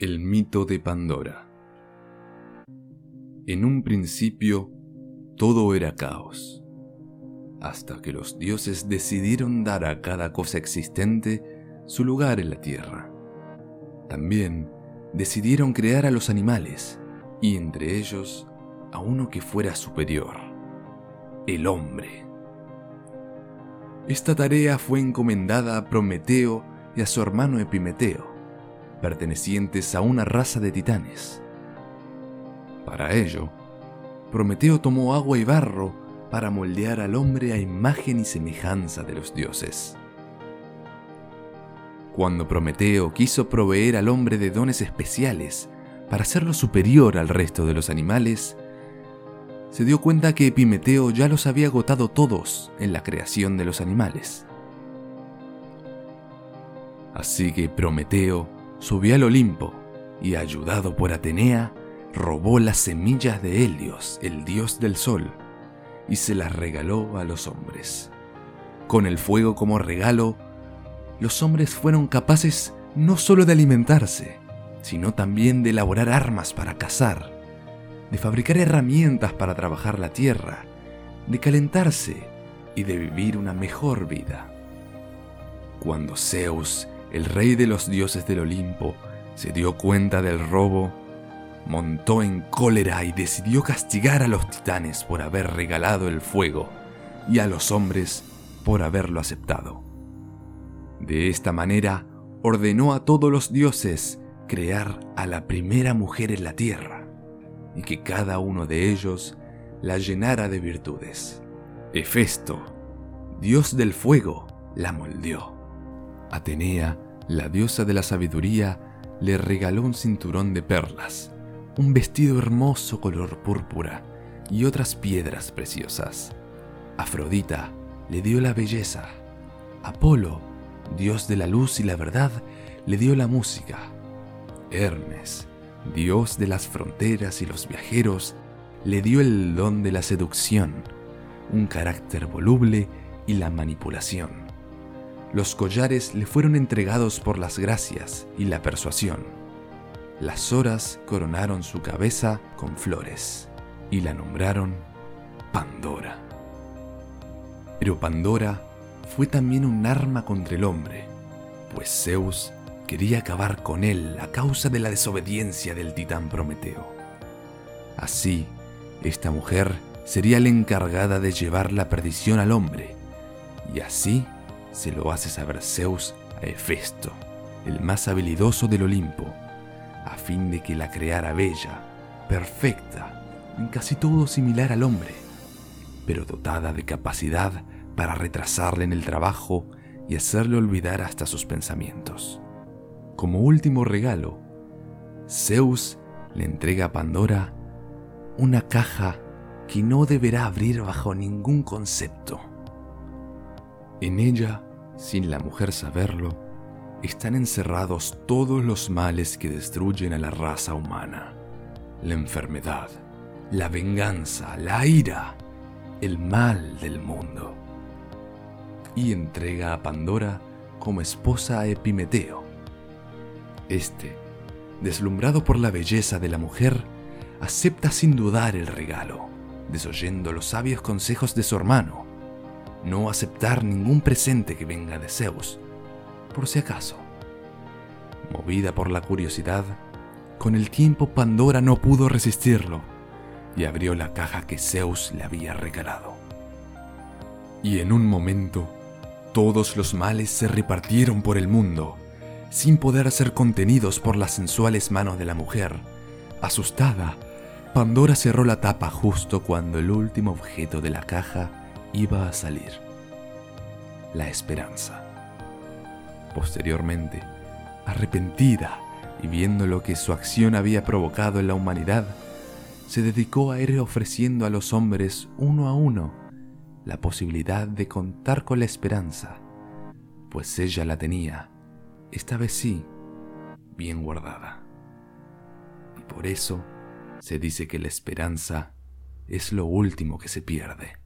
El mito de Pandora. En un principio, todo era caos, hasta que los dioses decidieron dar a cada cosa existente su lugar en la tierra. También decidieron crear a los animales, y entre ellos a uno que fuera superior, el hombre. Esta tarea fue encomendada a Prometeo y a su hermano Epimeteo, pertenecientes a una raza de titanes. Para ello, Prometeo tomó agua y barro para moldear al hombre a imagen y semejanza de los dioses. Cuando Prometeo quiso proveer al hombre de dones especiales para hacerlo superior al resto de los animales, se dio cuenta que Epimeteo ya los había agotado todos en la creación de los animales. Así que Prometeo subió al Olimpo y, ayudado por Atenea, robó las semillas de Helios, el dios del sol, y se las regaló a los hombres. Con el fuego como regalo, los hombres fueron capaces no solo de alimentarse, sino también de elaborar armas para cazar, de fabricar herramientas para trabajar la tierra, de calentarse y de vivir una mejor vida. Cuando Zeus el rey de los dioses del Olimpo se dio cuenta del robo, montó en cólera y decidió castigar a los titanes por haber regalado el fuego y a los hombres por haberlo aceptado. De esta manera, ordenó a todos los dioses crear a la primera mujer en la tierra y que cada uno de ellos la llenara de virtudes. Hefesto, dios del fuego, la moldeó. Atenea, la diosa de la sabiduría, le regaló un cinturón de perlas, un vestido hermoso color púrpura y otras piedras preciosas. Afrodita le dio la belleza. Apolo, dios de la luz y la verdad, le dio la música. Hermes, dios de las fronteras y los viajeros, le dio el don de la seducción, un carácter voluble y la manipulación. Los collares le fueron entregados por las gracias y la persuasión. Las horas coronaron su cabeza con flores y la nombraron Pandora. Pero Pandora fue también un arma contra el hombre, pues Zeus quería acabar con él a causa de la desobediencia del titán Prometeo. Así, esta mujer sería la encargada de llevar la perdición al hombre, y así se lo hace saber Zeus a Hefesto, el más habilidoso del Olimpo, a fin de que la creara bella, perfecta, en casi todo similar al hombre, pero dotada de capacidad para retrasarle en el trabajo y hacerle olvidar hasta sus pensamientos. Como último regalo, Zeus le entrega a Pandora una caja que no deberá abrir bajo ningún concepto. En ella sin la mujer saberlo, están encerrados todos los males que destruyen a la raza humana. La enfermedad, la venganza, la ira, el mal del mundo. Y entrega a Pandora como esposa a Epimeteo. Este, deslumbrado por la belleza de la mujer, acepta sin dudar el regalo, desoyendo los sabios consejos de su hermano no aceptar ningún presente que venga de Zeus, por si acaso. Movida por la curiosidad, con el tiempo Pandora no pudo resistirlo y abrió la caja que Zeus le había regalado. Y en un momento, todos los males se repartieron por el mundo, sin poder ser contenidos por las sensuales manos de la mujer. Asustada, Pandora cerró la tapa justo cuando el último objeto de la caja iba a salir. La esperanza. Posteriormente, arrepentida y viendo lo que su acción había provocado en la humanidad, se dedicó a ir ofreciendo a los hombres uno a uno la posibilidad de contar con la esperanza, pues ella la tenía, esta vez sí, bien guardada. Y por eso se dice que la esperanza es lo último que se pierde.